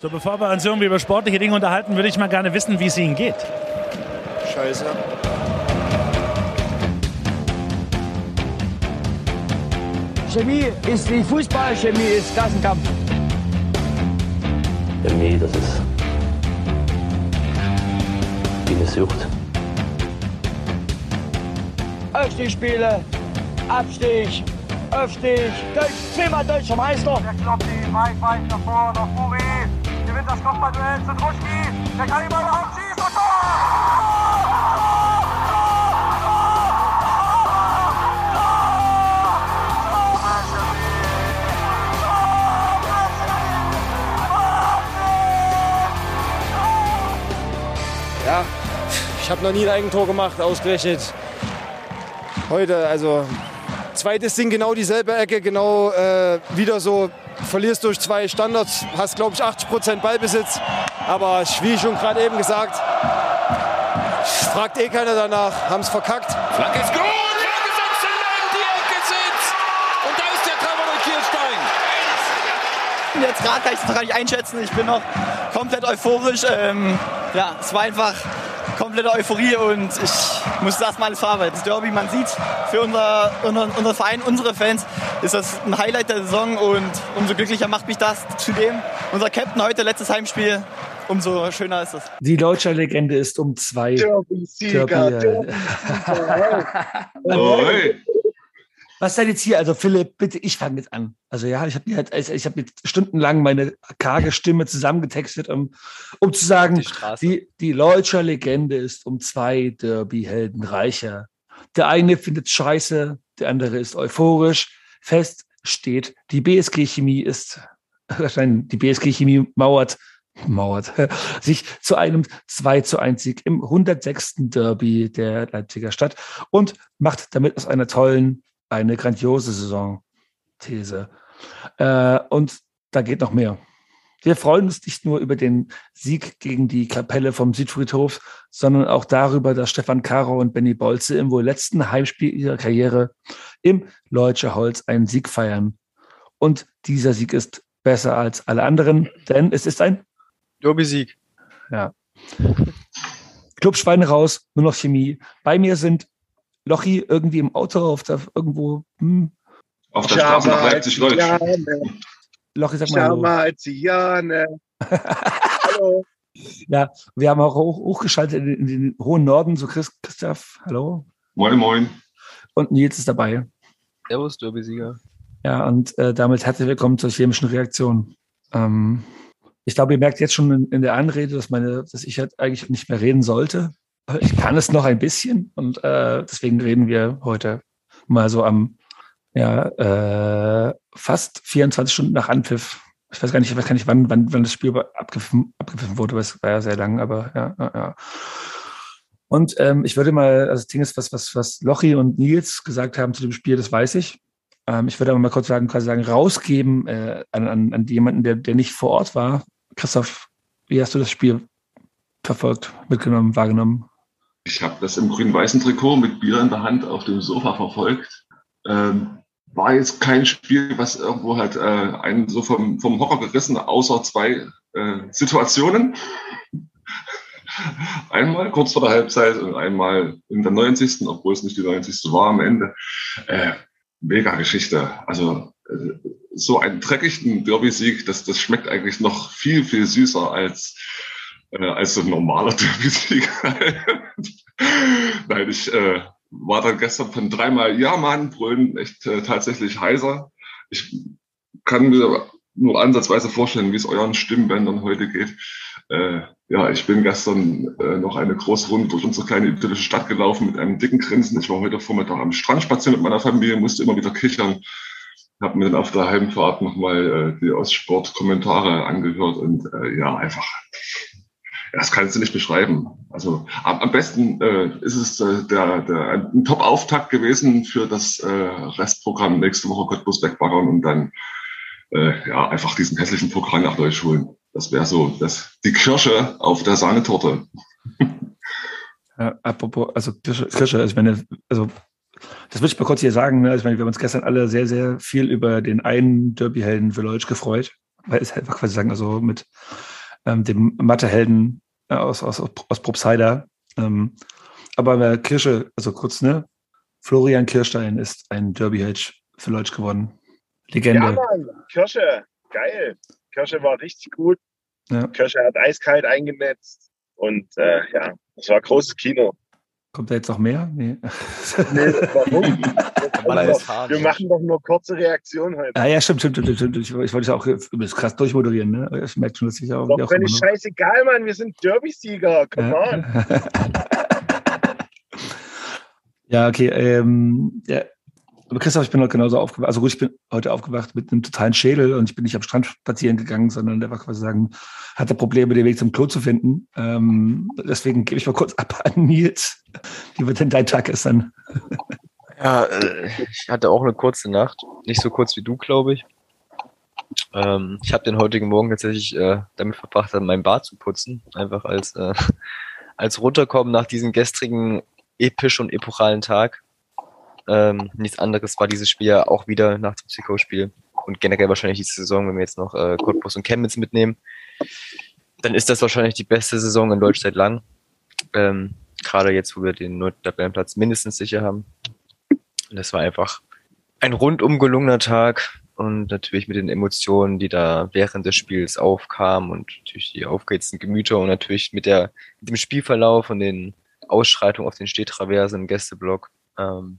So, bevor wir uns irgendwie über sportliche Dinge unterhalten, würde ich mal gerne wissen, wie es Ihnen geht. Scheiße. Chemie ist wie Fußball, Chemie ist Klassenkampf. Chemie, das ist wie eine Sucht. Aufstiegsspiele, Abstieg, Aufstieg, Deutsch, zweimal deutscher Meister. Der kloppt ihn weit, weit nach vorne, nach Muri. Das Kopfballduell zu Druschki. Der kann ihn überhaupt schießen. Und Tor! Ja, ich habe noch nie ein Eigentor gemacht, ausgerechnet. Heute, also zweites Ding, genau dieselbe Ecke, genau äh, wieder so. Verlierst durch zwei Standards, hast glaube ich 80% Ballbesitz. Aber wie schon gerade eben gesagt, fragt eh keiner danach, haben es verkackt. Flanke ist gut, vorgesetzt in die Ecke sitzt. Und da ist der Treffer durch Kirstein. Jetzt gerade kann ich es noch gar nicht einschätzen. Ich bin noch komplett euphorisch. Ähm, ja, es war einfach komplette Euphorie und ich musste das mal alles verarbeiten. Das Derby, man sieht, für unser, unser, unser Verein, unsere Fans, ist das ein Highlight der Saison und umso glücklicher macht mich das. Zudem unser Captain heute, letztes Heimspiel, umso schöner ist es. Die deutsche Legende ist um zwei. Derby-Sieger. Derby. Was seid jetzt hier? Also Philipp, bitte, ich fange jetzt an. Also ja, ich habe halt, ich habe jetzt stundenlang meine karge Stimme zusammengetextet, um, um zu sagen, Die die, die Legende ist um zwei Derby-Helden reicher. Der eine findet scheiße, der andere ist euphorisch. Fest steht, die BSG Chemie ist, die BSG Chemie mauert, mauert, sich zu einem 2 zu 1 Sieg im 106. Derby der Leipziger Stadt und macht damit aus einer tollen eine grandiose Saison. These. Äh, und da geht noch mehr. Wir freuen uns nicht nur über den Sieg gegen die Kapelle vom Südfriedhof, sondern auch darüber, dass Stefan Caro und Benny Bolze im wohl letzten Heimspiel ihrer Karriere im Leutscher Holz einen Sieg feiern. Und dieser Sieg ist besser als alle anderen, denn es ist ein Derby-Sieg. ja. Clubschweine raus, nur noch Chemie. Bei mir sind Lochi irgendwie im Auto auf der irgendwo. Hm. Auf der Straße nach Leipzig-Leutsch. Lochi, sag mal. Hallo. Schamazziane. Hallo. Ja, wir haben auch hoch, hochgeschaltet in, in den hohen Norden, so Chris, Christoph, hallo. Moin, moin. Und Nils ist dabei. Servus, Derby-Sieger. Ja, und äh, damit herzlich willkommen zur chemischen Reaktion. Ähm, ich glaube, ihr merkt jetzt schon in, in der Anrede, dass meine, dass ich halt eigentlich nicht mehr reden sollte. Ich kann es noch ein bisschen und äh, deswegen reden wir heute mal so am ja, äh, fast 24 Stunden nach Anpfiff. Ich weiß gar nicht, ich weiß gar nicht, wann, wann, wann das Spiel abgepfiffen, abgepfiffen wurde, weil es war ja sehr lang, aber ja, ja. Und ähm, ich würde mal, also das Ding ist, was, was, was Lochi und Nils gesagt haben zu dem Spiel, das weiß ich. Ähm, ich würde aber mal kurz sagen, quasi sagen, rausgeben äh, an, an, an jemanden, der, der nicht vor Ort war. Christoph, wie hast du das Spiel verfolgt, mitgenommen, wahrgenommen? Ich habe das im grün-weißen Trikot mit Bier in der Hand auf dem Sofa verfolgt. Ähm, war jetzt kein Spiel, was irgendwo halt äh, einen so vom, vom Hocker gerissen, außer zwei äh, Situationen. Einmal kurz vor der Halbzeit und einmal in der 90. obwohl es nicht die 90. war am Ende. Äh, mega Geschichte. Also äh, so einen dreckigen Derby-Sieg, das, das schmeckt eigentlich noch viel, viel süßer als, äh, als so ein normaler Derby-Sieg. Nein, ich äh, war dann gestern von dreimal Ja, Mann, brüllen echt äh, tatsächlich heiser. Ich kann mir nur ansatzweise vorstellen, wie es euren Stimmbändern heute geht. Äh, ja, ich bin gestern äh, noch eine große Runde durch unsere kleine idyllische Stadt gelaufen mit einem dicken Grinsen. Ich war heute Vormittag am Strand spazieren mit meiner Familie, musste immer wieder kichern. Habe mir dann auf der Heimfahrt nochmal äh, die Ostsport-Kommentare angehört und äh, ja, einfach, das kannst du nicht beschreiben. Also am, am besten äh, ist es äh, der, der, ein Top-Auftakt gewesen für das äh, Restprogramm nächste Woche Cottbus wegbaggern und dann äh, ja einfach diesen hässlichen Pokal nach Deutsch holen. Das wäre so das, die Kirsche auf der Sahnetorte. Ja, apropos, also Kirsche, Kirsche also, meine, also das würde ich mal kurz hier sagen. Ne? Ich meine, wir haben uns gestern alle sehr, sehr viel über den einen Derby-Helden für Leutsch gefreut. weil es halt quasi sagen, also mit ähm, dem Mathehelden äh, aus, aus, aus Probstheider. Ähm, aber Kirsche, also kurz, ne? Florian Kirstein ist ein Derby-Hedge für Leutsch geworden. Legende. Ja, Mann, Kirsche, geil. Kirsche war richtig gut. Ja. Kirsche hat eiskalt eingenetzt. Und äh, ja, es war großes Kino. Kommt da jetzt noch mehr? Nee. Nee, warum? Wir machen doch nur kurze Reaktionen heute. Ah ja, stimmt, stimmt, stimmt, stimmt. Ich, ich wollte ja auch übelst krass durchmoderieren, ne? Ich merke schon, dass ich auch. Doch völlig immer noch- scheißegal, Mann. Wir sind Derby-Sieger. Come on. ja, okay. Ähm, ja. Aber Christoph, ich bin heute genauso aufgewacht. Also gut, ich bin heute aufgewacht mit einem totalen Schädel und ich bin nicht am Strand spazieren gegangen, sondern der war quasi sagen, hatte Probleme, den Weg zum Klo zu finden. Ähm, deswegen gebe ich mal kurz ab an Nils. Wie wird denn dein Tag gestern? Ja, äh, ich hatte auch eine kurze Nacht. Nicht so kurz wie du, glaube ich. Ähm, ich habe den heutigen Morgen tatsächlich äh, damit verbracht, mein Bad zu putzen. Einfach als, äh, als runterkommen nach diesem gestrigen episch und epochalen Tag. Ähm, nichts anderes war dieses Spiel ja auch wieder nach dem Zwickau-Spiel. Und generell wahrscheinlich die Saison, wenn wir jetzt noch äh, Cottbus und Chemnitz mitnehmen, dann ist das wahrscheinlich die beste Saison in Deutsch seit lang. Ähm, Gerade jetzt, wo wir den neunten Tabellenplatz mindestens sicher haben. Und das war einfach ein rundum gelungener Tag und natürlich mit den Emotionen, die da während des Spiels aufkamen und natürlich die aufgeheizten Gemüter und natürlich mit der mit dem Spielverlauf und den Ausschreitungen auf den Stehtraversen im Gästeblock. Ähm,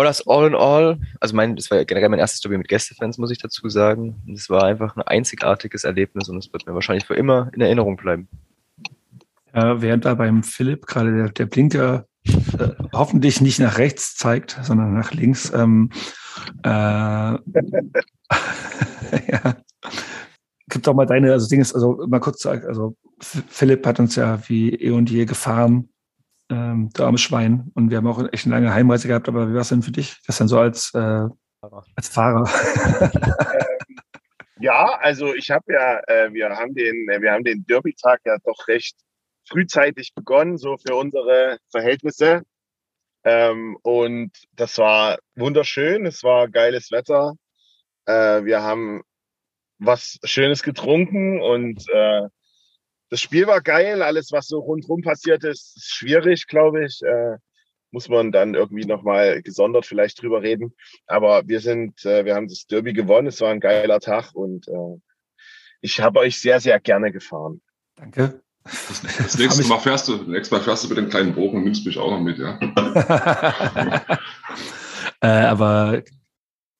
war das all in all, also mein, das war generell mein erstes Derby mit Gästefans, muss ich dazu sagen. Und es war einfach ein einzigartiges Erlebnis und es wird mir wahrscheinlich für immer in Erinnerung bleiben. Ja, während da beim Philipp gerade der, der Blinker äh, hoffentlich nicht nach rechts zeigt, sondern nach links. Ähm, äh, ja. Gib doch mal deine, also Ding ist, also mal kurz also Philipp hat uns ja wie eh und je gefahren, ähm, der arme Schwein. Und wir haben auch echt eine lange Heimreise gehabt, aber wie war es denn für dich? Das dann so als, äh, als Fahrer. Ja, also ich habe ja, äh, wir haben den, äh, wir haben den Derby-Tag ja doch recht frühzeitig begonnen, so für unsere Verhältnisse. Ähm, und das war wunderschön, es war geiles Wetter. Äh, wir haben was Schönes getrunken und äh, das Spiel war geil. Alles, was so rundherum passiert ist, ist schwierig, glaube ich. Äh, muss man dann irgendwie nochmal gesondert vielleicht drüber reden. Aber wir sind, äh, wir haben das Derby gewonnen. Es war ein geiler Tag und äh, ich habe euch sehr, sehr gerne gefahren. Danke. Das, das nächste Mal fährst du, nächstes Mal fährst du mit dem kleinen Bogen und nimmst mich auch noch mit, ja. äh, aber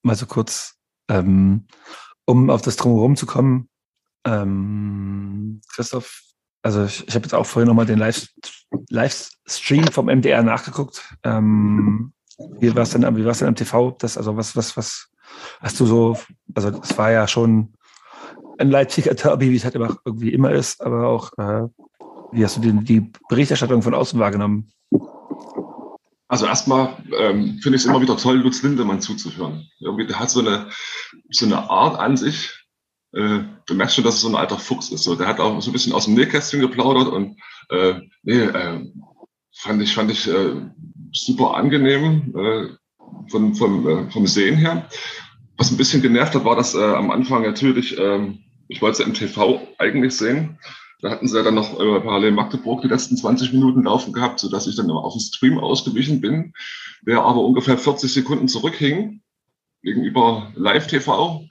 mal so kurz, ähm, um auf das Drumherum zu kommen. Ähm, Christoph, also ich, ich habe jetzt auch vorhin nochmal den Live, Livestream vom MDR nachgeguckt. Ähm, wie war es denn, denn am TV? Das, also was, was, was hast du so, also es war ja schon ein Leipziger Derby, wie es halt immer, irgendwie immer ist, aber auch, äh, wie hast du die, die Berichterstattung von außen wahrgenommen? Also erstmal ähm, finde ich es immer wieder toll, Lutz Lindemann zuzuhören. Irgendwie, der hat so eine, so eine Art an sich. Äh, du merkst schon, dass es so ein alter Fuchs ist. So, der hat auch so ein bisschen aus dem Nähkästchen geplaudert und äh, nee, äh, fand ich, fand ich äh, super angenehm äh, von, vom, äh, vom Sehen her. Was ein bisschen genervt hat, war, dass äh, am Anfang natürlich, ähm, ich wollte es ja im TV eigentlich sehen. Da hatten sie ja dann noch äh, parallel Magdeburg die letzten 20 Minuten laufen gehabt, sodass ich dann immer auf den Stream ausgewichen bin, der aber ungefähr 40 Sekunden zurückhing gegenüber Live-TV.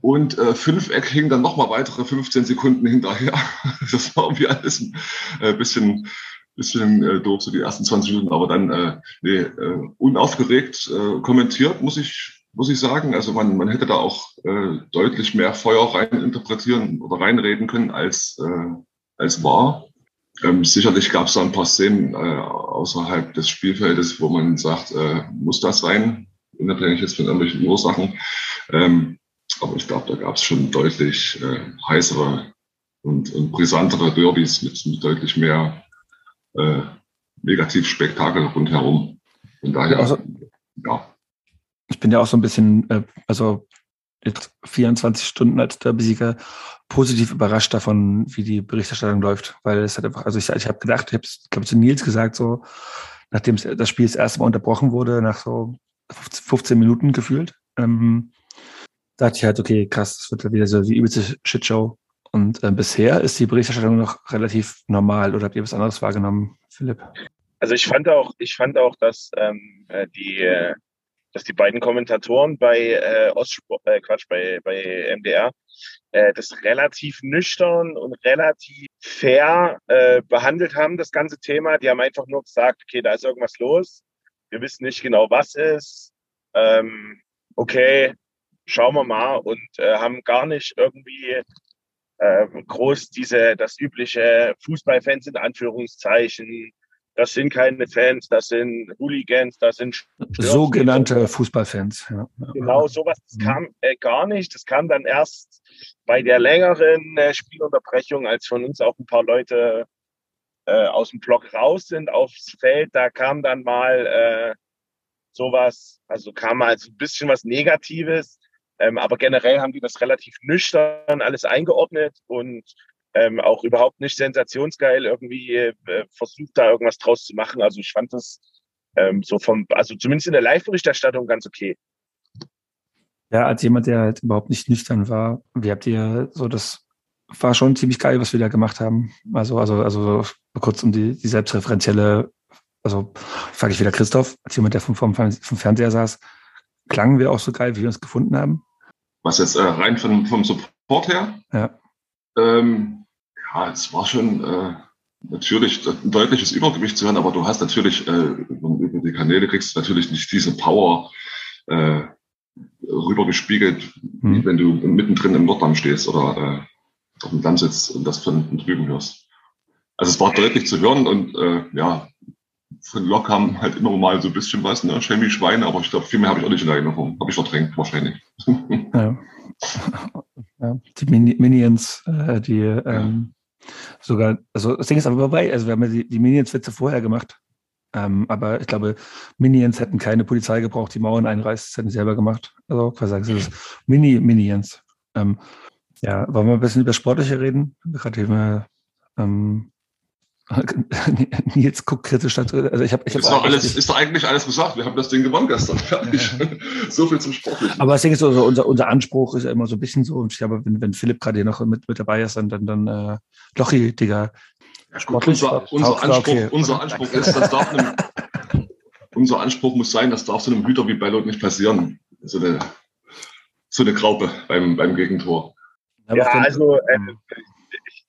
Und äh, Fünfeck hing dann nochmal weitere 15 Sekunden hinterher. Das war irgendwie alles ein äh, bisschen, bisschen äh, doof, so die ersten 20 Minuten, aber dann äh, nee, äh, unaufgeregt äh, kommentiert, muss ich, muss ich sagen. Also man, man hätte da auch äh, deutlich mehr Feuer rein interpretieren oder reinreden können, als, äh, als war. Ähm, sicherlich gab es da ein paar Szenen äh, außerhalb des Spielfeldes, wo man sagt, äh, muss das sein, unabhängig jetzt von irgendwelchen Ursachen. Ähm, aber ich glaube, da gab es schon deutlich äh, heißere und, und brisantere Derbys mit, mit deutlich mehr äh, Negativspektakel rundherum. Von daher, Also- ja. ich bin ja auch so ein bisschen, äh, also jetzt 24 Stunden als Derbysieger positiv überrascht davon, wie die Berichterstattung läuft, weil es hat einfach, also ich, ich habe gedacht, ich habe es, glaube zu Nils gesagt, so nachdem das Spiel das erste Mal unterbrochen wurde, nach so 15 Minuten gefühlt, ähm, dachte ich halt, okay, krass, das wird wieder so die übelste Shitshow. Und äh, bisher ist die Berichterstattung noch relativ normal. Oder habt ihr was anderes wahrgenommen, Philipp? Also ich fand auch, ich fand auch, dass ähm, äh, die, äh, dass die beiden Kommentatoren bei äh, Ostsport, äh, Quatsch, bei, bei MDR, äh, das relativ nüchtern und relativ fair äh, behandelt haben, das ganze Thema. Die haben einfach nur gesagt, okay, da ist irgendwas los. Wir wissen nicht genau, was ist. Ähm, okay, schauen wir mal und äh, haben gar nicht irgendwie äh, groß diese, das übliche Fußballfans in Anführungszeichen. Das sind keine Fans, das sind Hooligans, das sind sogenannte Fußballfans. Ja. Genau, sowas das kam äh, gar nicht. Das kam dann erst bei der längeren äh, Spielunterbrechung, als von uns auch ein paar Leute äh, aus dem Block raus sind aufs Feld. Da kam dann mal äh, sowas, also kam mal so ein bisschen was Negatives. Ähm, aber generell haben die das relativ nüchtern alles eingeordnet und ähm, auch überhaupt nicht sensationsgeil irgendwie äh, versucht, da irgendwas draus zu machen. Also ich fand das ähm, so vom, also zumindest in der Live-Berichterstattung ganz okay. Ja, als jemand, der halt überhaupt nicht nüchtern war, wie habt ihr so das war schon ziemlich geil, was wir da gemacht haben. Also, also, also kurz um die, die selbstreferenzielle, also frage ich wieder Christoph, als jemand, der vom, vom, vom Fernseher saß, klangen wir auch so geil, wie wir uns gefunden haben? Was jetzt äh, rein vom, vom Support her? Ja. Ähm, ja, es war schon äh, natürlich ein deutliches Übergewicht zu hören, aber du hast natürlich, äh, über die Kanäle kriegst du natürlich nicht diese Power äh, rübergespiegelt, wie wenn du mittendrin im Norddamm stehst oder äh, auf dem Damm sitzt und das von drüben hörst. Also es war deutlich zu hören und äh, ja, von Lok kam halt immer mal so ein bisschen was, ne? Chemie, Schweine, aber ich glaube, viel mehr habe ich auch nicht in Erinnerung. Habe ich verdrängt, wahrscheinlich. Ja. ja. Die Mini Minions, äh, die ähm, sogar, also das Ding ist aber vorbei, also wir haben ja die, die Minions-Witze vorher gemacht. Ähm, aber ich glaube, Minions hätten keine Polizei gebraucht, die Mauern einreißt, das hätten sie selber gemacht. Also quasi sagen sie das Mini-Minions. Ähm, ja, wollen wir ein bisschen über Sportliche reden? Gerade eben, ähm, Nils guckt kritisch dazu. Also ich habe, ich hab ist, doch alles, ist doch eigentlich alles gesagt. Wir haben das Ding gewonnen gestern. Fertig. so viel zum Sportlichen. Aber das Ding ist so, so unser, unser Anspruch ist ja immer so ein bisschen so, und ich glaube, wenn, wenn Philipp gerade hier noch mit, mit dabei ist, dann, dann, dann äh, Lochi, Digga. Unser, unser, Anspruch, okay. unser Anspruch ist, das darf einem, unser Anspruch muss sein, das darf so einem Hüter wie Bellot nicht passieren. So eine, so eine Graupe beim, beim Gegentor. Ja, also äh,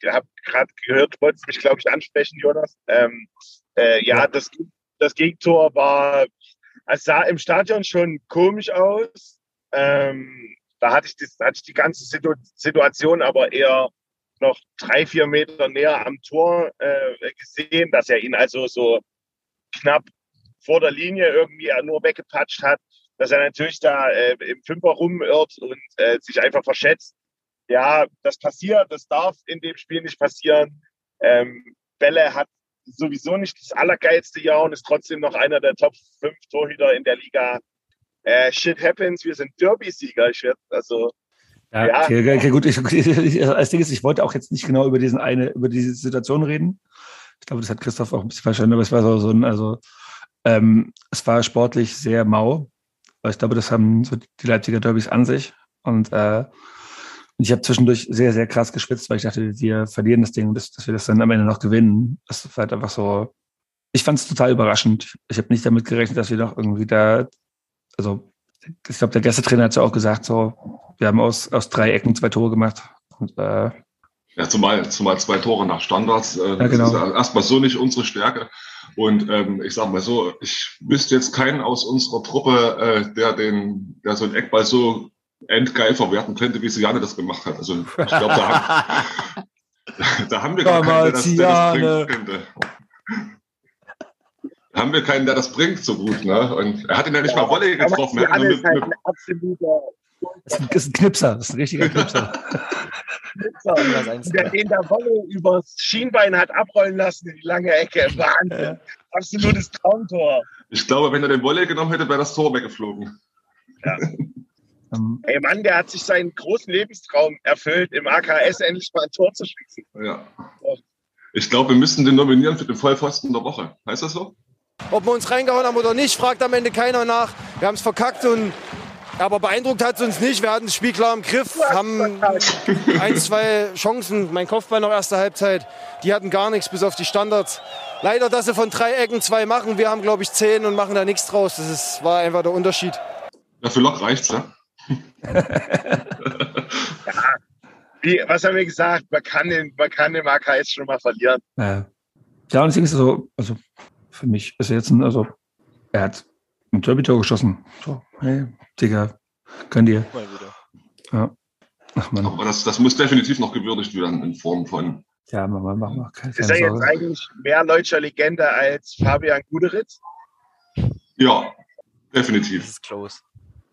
habe gerade gehört, du wolltest mich, glaube ich, ansprechen, Jonas. Ähm, äh, ja, das, das Gegentor war, es sah im Stadion schon komisch aus. Ähm, da hatte ich, das, hatte ich die ganze Situ Situation aber eher noch drei, vier Meter näher am Tor äh, gesehen, dass er ihn also so knapp vor der Linie irgendwie nur weggepatscht hat, dass er natürlich da äh, im Fünfer rumirrt und äh, sich einfach verschätzt. Ja, das passiert, das darf in dem Spiel nicht passieren. Ähm, Bälle hat sowieso nicht das allergeilste Jahr und ist trotzdem noch einer der Top 5 Torhüter in der Liga. Äh, shit happens, wir sind Derby-Sieger. Also ja, ja. Okay, okay, gut. Ich, ich, als Ding ist, ich wollte auch jetzt nicht genau über diesen eine, über diese Situation reden. Ich glaube, das hat Christoph auch ein bisschen verstanden, aber es war so, so ein, also ähm, es war sportlich sehr mau. Aber ich glaube, das haben so die Leipziger Derbys an sich. Und äh, ich habe zwischendurch sehr, sehr krass geschwitzt, weil ich dachte, wir verlieren das Ding, dass, dass wir das dann am Ende noch gewinnen. Das war halt einfach so. Ich fand es total überraschend. Ich habe nicht damit gerechnet, dass wir noch irgendwie da, also ich glaube, der Gästetrainer hat ja auch gesagt, so, wir haben aus, aus drei Ecken zwei Tore gemacht. Und, äh, ja, zumal, zumal zwei Tore nach Standards. Äh, ja, genau. Das ist erstmal so nicht unsere Stärke. Und ähm, ich sage mal so, ich wüsste jetzt keinen aus unserer Truppe, äh, der den, der so einen Eckball so endgeil verwerten könnte, wie Siane das gemacht hat. Also ich glaube, da, haben, da haben wir gar keinen, der das, der das bringen könnte haben wir keinen, der das bringt so gut. Ne? Und er hat ihn ja nicht ja, mal Volley getroffen. Er hat nur mit, halt absoluter das ist, ein, das ist ein Knipser, das ist ein richtiger Knipser. Knipser. der den der Wolle übers Schienbein hat abrollen lassen in die lange Ecke. Wahnsinn. Ja. Absolutes Traumtor. Ich glaube, wenn er den Wolle genommen hätte, wäre das Tor weggeflogen. Ja. Ey Mann, der hat sich seinen großen Lebenstraum erfüllt, im AKS endlich mal ein Tor zu schießen. Ja. Ich glaube, wir müssen den nominieren für den Vollpfosten der Woche. Heißt das so? Ob wir uns reingehauen haben oder nicht, fragt am Ende keiner nach. Wir haben es verkackt und Aber beeindruckt hat es uns nicht. Wir hatten das Spiel klar im Griff, haben ein, zwei Chancen. Mein Kopfball noch erste Halbzeit. Die hatten gar nichts bis auf die Standards. Leider, dass sie von drei Ecken zwei machen. Wir haben, glaube ich, zehn und machen da nichts draus. Das ist, war einfach der Unterschied. Ja, für Lok reicht's, ja. Wie, was haben wir gesagt? Man kann den, man kann den AKS schon mal verlieren. Ja, ja und deswegen ist es so, also für mich ist er jetzt ein, also er hat ein Derby-Tor geschossen. So, hey, Digga, könnt ihr. Ja. Ach man, Aber das, das muss definitiv noch gewürdigt werden in Form von. ja, mach mal, mach mal. Keine, Ist er jetzt eigentlich mehr deutscher Legende als Fabian Guderitz? Ja, Das definitiv. ist close.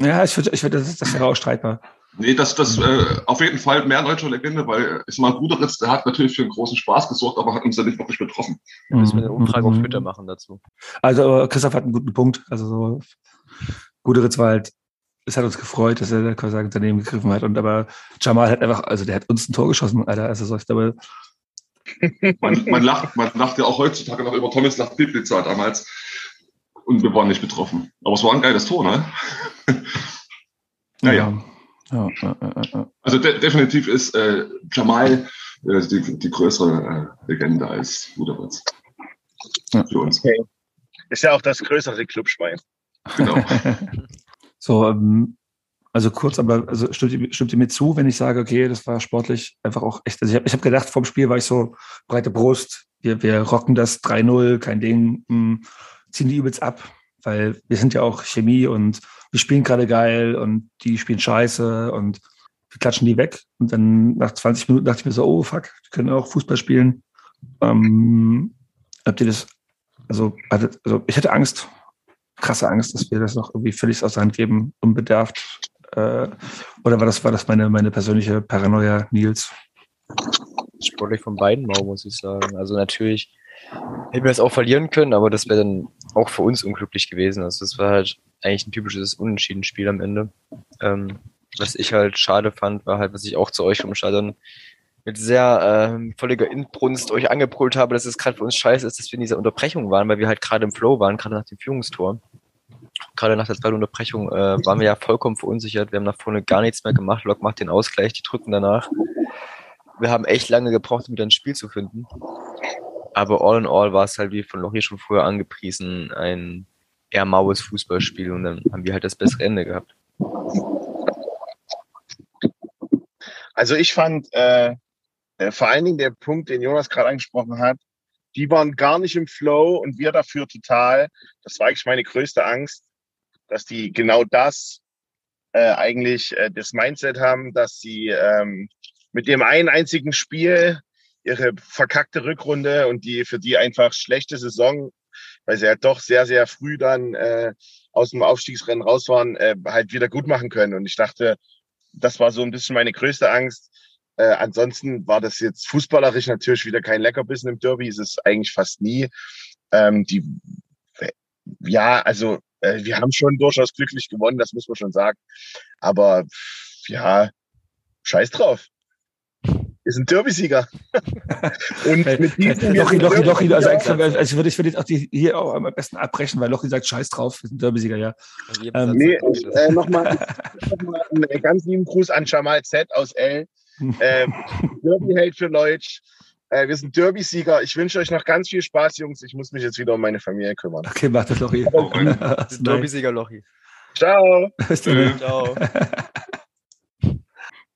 Ja, ich würde, ich würde, das, das wäre auch streitbar. Nee, das, das äh, auf jeden Fall mehr deutscher Legende, weil ist mal Guderitz, der hat natürlich für einen großen Spaß gesorgt, aber hat uns ja nicht wirklich betroffen. Müssen wir eine Umfrage auf Mhm. Twitter machen dazu. Also Christoph hat einen guten Punkt. Also so Guderitz war halt, es hat uns gefreut, dass er quasi sagen daneben gegriffen hat. Und aber Jamal hat einfach, also der hat uns ein Tor geschossen, Alter. Also so, ich glaube, Man, man, lacht, man lacht ja auch heutzutage noch über Tomislav Piplica damals und wir waren nicht betroffen. Aber es war ein geiles Tor, ne? Naja. Ja, ja, ja, ja. Also de definitiv ist äh, Jamal äh, die, die größere äh, Legende als. Ja. Für uns. Okay. Ist ja auch das größere Clubschwein. Genau. So, ähm, also kurz, aber also stimmt, ihr- stimmt ihr mir zu, wenn ich sage, okay, das war sportlich einfach auch echt. Also ich habe ich hab gedacht, vorm Spiel war ich so breite Brust, wir, wir rocken das 3-0, kein Ding, mh, ziehen die übelst ab, weil wir sind ja auch Chemie und wir spielen gerade geil und die spielen scheiße und wir klatschen die weg. Und dann nach 20 Minuten dachte ich mir so, oh fuck, die können auch Fußball spielen. Ähm, habt ihr das, also, also ich hatte Angst, krasse Angst, dass wir das noch irgendwie völlig aus der Hand geben, unbedarft. Äh, oder war das, war das meine, meine persönliche Paranoia, Nils? Sportlich von beiden Mau, muss ich sagen. Also natürlich hätten wir das auch verlieren können, aber das wäre dann auch für uns unglücklich gewesen. Also das war halt eigentlich ein typisches Unentschieden-Spiel am Ende. Ähm, was ich halt schade fand, war halt, was ich auch zu euch vom Stadion mit sehr ähm, völliger Inbrunst euch angebrüllt habe, dass es gerade für uns scheiße ist, dass wir in dieser Unterbrechung waren, weil wir halt gerade im Flow waren, gerade nach dem Führungstor. Gerade nach der zweiten Unterbrechung äh, waren wir ja vollkommen verunsichert. Wir haben nach vorne gar nichts mehr gemacht. Lok macht den Ausgleich, die drücken danach. Wir haben echt lange gebraucht, um wieder ein Spiel zu finden. Aber all in all war es halt, wie von Lochi schon vorher angepriesen, ein eher maues Fußballspiel und dann haben wir halt das bessere Ende gehabt. Also ich fand äh, äh, vor allen Dingen der Punkt, den Jonas gerade angesprochen hat, die waren gar nicht im Flow und wir dafür total. Das war eigentlich meine größte Angst, dass die genau das äh, eigentlich äh, das Mindset haben, dass sie ähm, mit dem einen einzigen Spiel ihre verkackte Rückrunde und die für die einfach schlechte Saison, weil sie halt doch sehr, sehr früh dann äh, aus dem Aufstiegsrennen raus waren, äh, halt wieder gut machen können. Und ich dachte, das war so ein bisschen meine größte Angst. Äh, ansonsten war das jetzt fußballerisch natürlich wieder kein Leckerbissen im Derby, ist es eigentlich fast nie. Ähm, die, ja, also äh, wir haben schon durchaus glücklich gewonnen, das muss man schon sagen. Aber ja, scheiß drauf. Wir sind Derby-Sieger. Und mit diesem Lochi, Lochi, Lochi, also, Derby-Sieger- also, also würde ich würde jetzt auch die hier auch am besten abbrechen, weil Lochi sagt, scheiß drauf, wir sind Derbysieger, ja. Ähm, Nee, äh, nochmal noch einen ganz lieben Gruß an Jamal Z aus L. Ähm, Derby-Held für Leutsch. Äh, wir sind Derby-Sieger. Ich wünsche euch noch ganz viel Spaß, Jungs. Ich muss mich jetzt wieder um meine Familie kümmern. Okay, warte, Lochi. Derby-Sieger Lochi. Ciao. Bis dann. Ciao.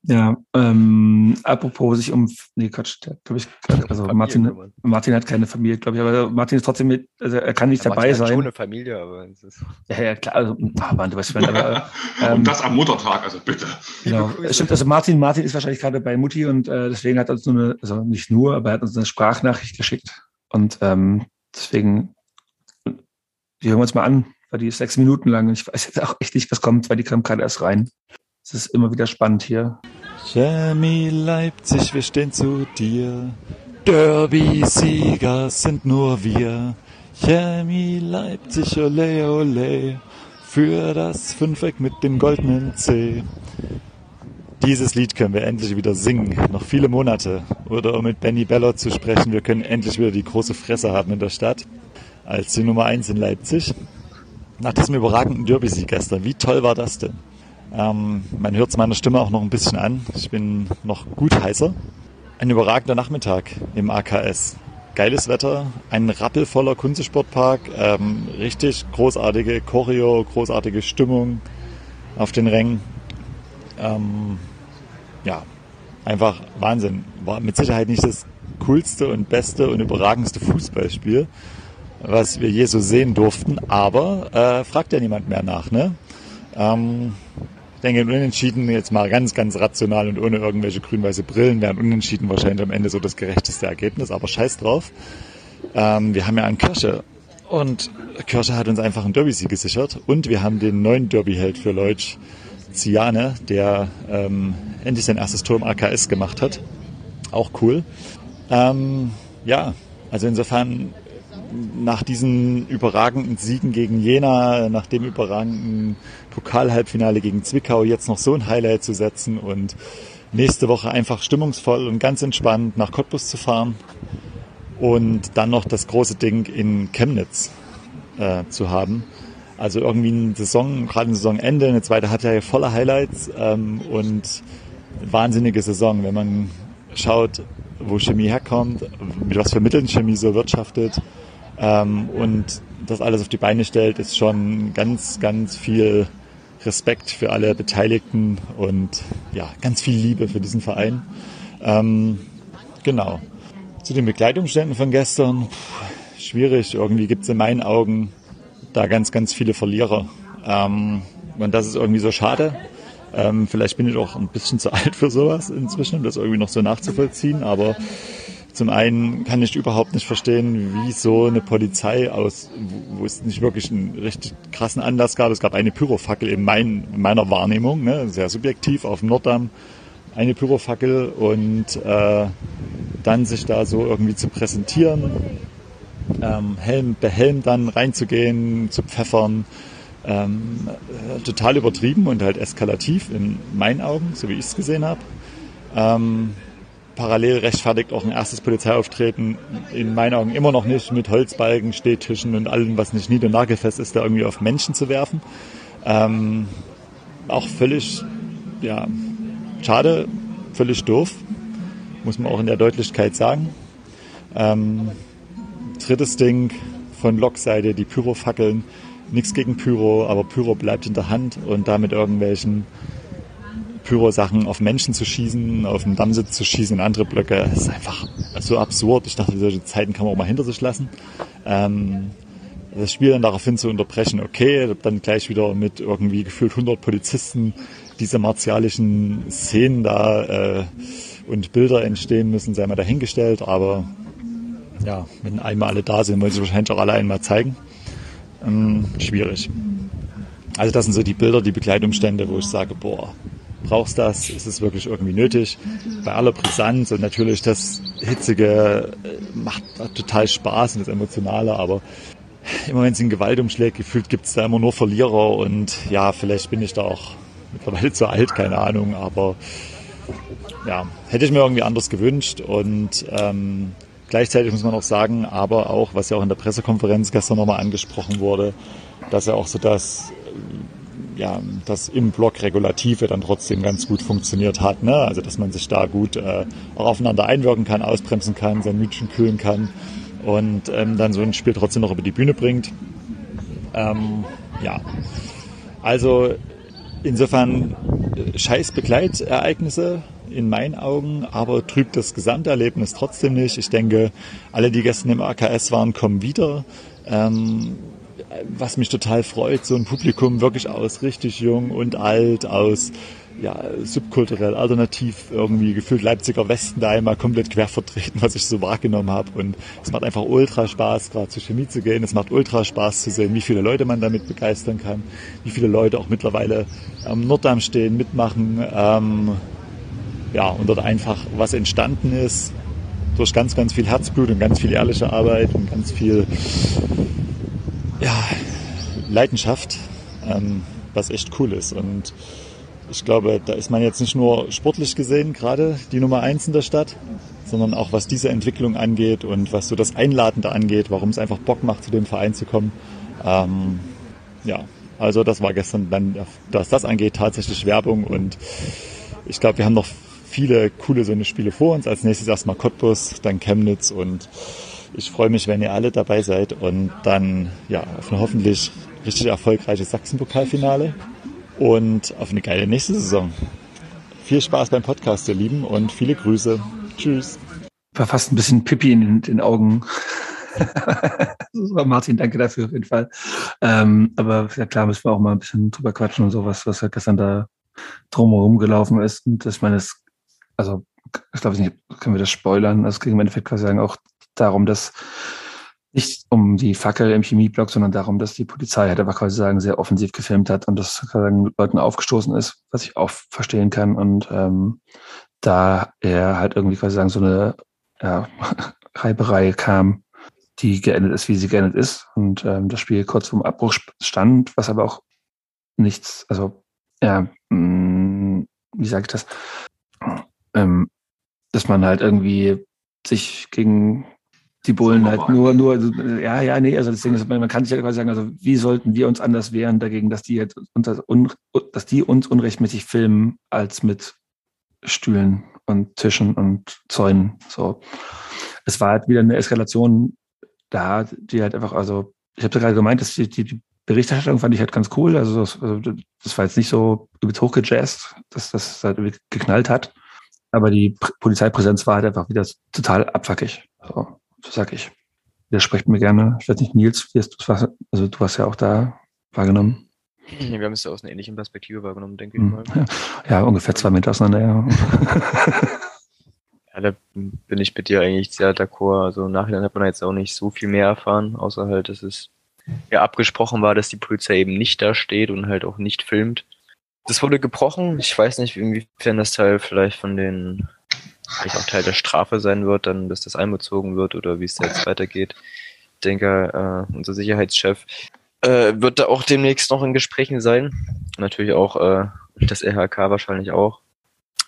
Ja, ähm, apropos sich um, nee, Quatsch, der, glaub ich, also Familie Martin. Martin hat keine Familie, glaube ich, aber Martin ist trotzdem mit, also er kann nicht Ja, dabei Martin hat sein. schon eine Familie, aber es ist Ja, ja, klar, also, ah, Mann, du weißt, wenn, aber, ähm, Und das am Muttertag, also bitte. Genau. Stimmt, also Martin, Martin ist wahrscheinlich gerade bei Mutti und äh, deswegen hat er uns nur eine, also nicht nur, aber er hat uns eine Sprachnachricht geschickt. Und ähm, deswegen, wir hören uns mal an, weil die ist sechs Minuten lang und ich weiß jetzt auch echt nicht, was kommt, weil die kam gerade erst rein. Es ist immer wieder spannend hier. Chemie Leipzig, wir stehen zu dir. Derby-Sieger sind nur wir. Chemie Leipzig, ole ole. Für das Fünfeck mit dem goldenen C. Dieses Lied können wir endlich wieder singen. Noch viele Monate. Oder um mit Benny Bellot zu sprechen, wir können endlich wieder die große Fresse haben in der Stadt. Als die Nummer eins in Leipzig. Nach diesem überragenden Derby-Sieg gestern, wie toll war das denn? Ähm, man hört es meiner Stimme auch noch ein bisschen an. Ich bin noch gut heißer. Ein überragender Nachmittag im AKS. Geiles Wetter, ein rappelvoller Kunstsportpark, ähm, richtig großartige Choreo, großartige Stimmung auf den Rängen. Ähm, ja, einfach Wahnsinn. War mit Sicherheit nicht das coolste und beste und überragendste Fußballspiel, was wir je so sehen durften, aber äh, fragt ja niemand mehr nach. Ne? Ähm, ich denke, Unentschieden, jetzt mal ganz, ganz rational und ohne irgendwelche grün-weiße Brillen, wären Unentschieden wahrscheinlich am Ende so das gerechteste Ergebnis, aber scheiß drauf. Ähm, wir haben ja einen Kirche und Kirche hat uns einfach einen Derby-Sieg gesichert und wir haben den neuen Derby-Held für Leutsch, Ziane, der ähm, endlich sein erstes Tor im AKS gemacht hat. Auch cool. Ähm, ja, also insofern nach diesen überragenden Siegen gegen Jena, nach dem überragenden Pokalhalbfinale gegen Zwickau jetzt noch so ein Highlight zu setzen und nächste Woche einfach stimmungsvoll und ganz entspannt nach Cottbus zu fahren und dann noch das große Ding in Chemnitz äh, zu haben. Also irgendwie eine Saison, gerade ein Saisonende, eine zweite Halbjahre voller Highlights ähm, und wahnsinnige Saison, wenn man schaut, wo Chemie herkommt, mit was für Mitteln Chemie so wirtschaftet ähm, und das alles auf die Beine stellt, ist schon ganz, ganz viel Respekt für alle Beteiligten und ja, ganz viel Liebe für diesen Verein. Ähm, genau. Zu den Begleitumständen von gestern, pff, schwierig. Irgendwie gibt es in meinen Augen da ganz, ganz viele Verlierer. Ähm, und das ist irgendwie so schade. Ähm, vielleicht bin ich auch ein bisschen zu alt für sowas inzwischen, um das irgendwie noch so nachzuvollziehen. Aber zum einen kann ich überhaupt nicht verstehen, wie so eine Polizei aus, wo es nicht wirklich einen richtig krassen Anlass gab. Es gab eine Pyrofackel in, mein, in meiner Wahrnehmung, ne, sehr subjektiv auf dem Norddamm, eine Pyrofackel und äh, dann sich da so irgendwie zu präsentieren, ähm, Helm, behelmt dann reinzugehen, zu pfeffern, ähm, total übertrieben und halt eskalativ in meinen Augen, so wie ich es gesehen habe. Ähm, parallel rechtfertigt auch ein erstes Polizeiauftreten in meinen Augen immer noch nicht mit Holzbalken, Stehtischen und allem, was nicht nied- und nagelfest ist, da irgendwie auf Menschen zu werfen. Ähm, auch völlig, ja, schade, völlig doof, muss man auch in der Deutlichkeit sagen. Ähm, drittes Ding von Lokseite, die Pyrofackeln. Nichts gegen Pyro, aber Pyro bleibt in der Hand und damit irgendwelchen Pyro-Sachen auf Menschen zu schießen, auf den Dammsitz zu schießen, in andere Blöcke, das ist einfach so absurd. Ich dachte, solche Zeiten kann man auch mal hinter sich lassen. Ähm, das Spiel dann daraufhin zu unterbrechen, okay, dann gleich wieder mit irgendwie gefühlt 100 Polizisten diese martialischen Szenen da äh, und Bilder entstehen müssen, sei mal dahingestellt, aber ja, wenn einmal alle da sind, wollen sie wahrscheinlich auch alle einmal zeigen. Ähm, schwierig. Also das sind so die Bilder, die Begleitumstände, wo ich sage, boah, brauchst das? Ist es wirklich irgendwie nötig? Bei aller Brisanz und natürlich das Hitzige äh, macht total Spaß und das Emotionale, aber immer wenn es in Gewalt umschlägt, gefühlt gibt es da immer nur Verlierer und ja, vielleicht bin ich da auch mittlerweile zu alt, keine Ahnung, aber ja, hätte ich mir irgendwie anders gewünscht und ähm, Gleichzeitig muss man auch sagen, aber auch, was ja auch in der Pressekonferenz gestern nochmal angesprochen wurde, dass ja auch so das, ja, das im Block Regulative dann trotzdem ganz gut funktioniert hat. Ne? Also, dass man sich da gut äh, auch aufeinander einwirken kann, ausbremsen kann, sein Mütchen kühlen kann und ähm, dann so ein Spiel trotzdem noch über die Bühne bringt. Ähm, ja, also insofern äh, scheiß Begleitereignisse in meinen Augen, aber trübt das Gesamterlebnis trotzdem nicht. Ich denke, alle, die gestern im AKS waren, kommen wieder. Ähm, was mich total freut, so ein Publikum wirklich aus richtig jung und alt, aus ja, subkulturell, alternativ irgendwie gefühlt Leipziger Westen da einmal komplett quer vertreten, was ich so wahrgenommen habe. Und es macht einfach ultra Spaß, gerade zur Chemie zu gehen. Es macht ultra Spaß zu sehen, wie viele Leute man damit begeistern kann, wie viele Leute auch mittlerweile am Norddamm stehen, mitmachen. Ähm, ja, und dort einfach was entstanden ist durch ganz, ganz viel Herzblut und ganz viel ehrliche Arbeit und ganz viel ja, Leidenschaft, ähm, was echt cool ist. Und ich glaube, da ist man jetzt nicht nur sportlich gesehen gerade die Nummer eins in der Stadt, sondern auch was diese Entwicklung angeht und was so das Einladende angeht, warum es einfach Bock macht, zu dem Verein zu kommen. Ähm, ja, Also das war gestern dann, was das angeht, tatsächlich Werbung und ich glaube, wir haben noch viele coole so eine Spiele vor uns. Als nächstes erstmal Cottbus, dann Chemnitz und ich freue mich, wenn ihr alle dabei seid und dann ja auf ein hoffentlich richtig erfolgreiches Sachsenpokalfinale und auf eine geile nächste Saison. Viel Spaß beim Podcast, ihr Lieben, und viele Grüße. Tschüss. War fast ein bisschen Pipi in den Augen. Martin, danke dafür auf jeden Fall. Ähm, aber ja klar, müssen wir auch mal ein bisschen drüber quatschen und sowas, was ja gestern da drumherum gelaufen ist. Und ich meine, es, also ich glaube nicht, können wir das spoilern. Also ging im Endeffekt quasi sagen auch darum, dass nicht um die Fackel im Chemieblock, sondern darum, dass die Polizei halt einfach quasi sagen, sehr offensiv gefilmt hat und das Leuten aufgestoßen ist, was ich auch verstehen kann. Und ähm, da er halt irgendwie quasi sagen, so eine ja, Reiberei kam, die geendet ist, wie sie geendet ist. Und ähm, das Spiel kurz vorm Abbruch stand, was aber auch nichts, also ja, mh, mm, wie sage ich das? Ähm, dass man halt irgendwie sich gegen die Bullen halt nur, nur, ja, ja, nee, also deswegen, ist, man kann sich ja quasi sagen, also wie sollten wir uns anders wehren dagegen, dass die jetzt unter, un, dass die uns unrechtmäßig filmen, als mit Stühlen und Tischen und Zäunen. So. Es war halt wieder eine Eskalation da, die halt einfach, also ich habe ja gerade gemeint, dass die, die, die Berichterstattung fand ich halt ganz cool. Also das, also das war jetzt nicht so übelst hochgejazzt, dass das halt geknallt hat. Aber die Polizeipräsenz war halt einfach wieder total abfackig. So sag ich. Widersprecht mir gerne. Ich weiß nicht, Nils, Also du hast ja auch da wahrgenommen. Wir haben es ja aus einer ähnlichen Perspektive wahrgenommen, denke ich hm. mal. Ja, ja, ungefähr zwei Meter auseinander, ja. ja, da bin ich mit dir eigentlich sehr d'accord. Also im Nachhinein hat man jetzt auch nicht so viel mehr erfahren, außer halt, dass es ja abgesprochen war, dass die Polizei eben nicht da steht und halt auch nicht filmt. Das wurde gebrochen. Ich weiß nicht, inwiefern das Teil vielleicht von den vielleicht auch Teil der Strafe sein wird, dann, dass das einbezogen wird oder wie es da jetzt weitergeht. Ich denke, äh, unser Sicherheitschef äh, wird da auch demnächst noch in Gesprächen sein. Natürlich auch äh, das RHK wahrscheinlich auch.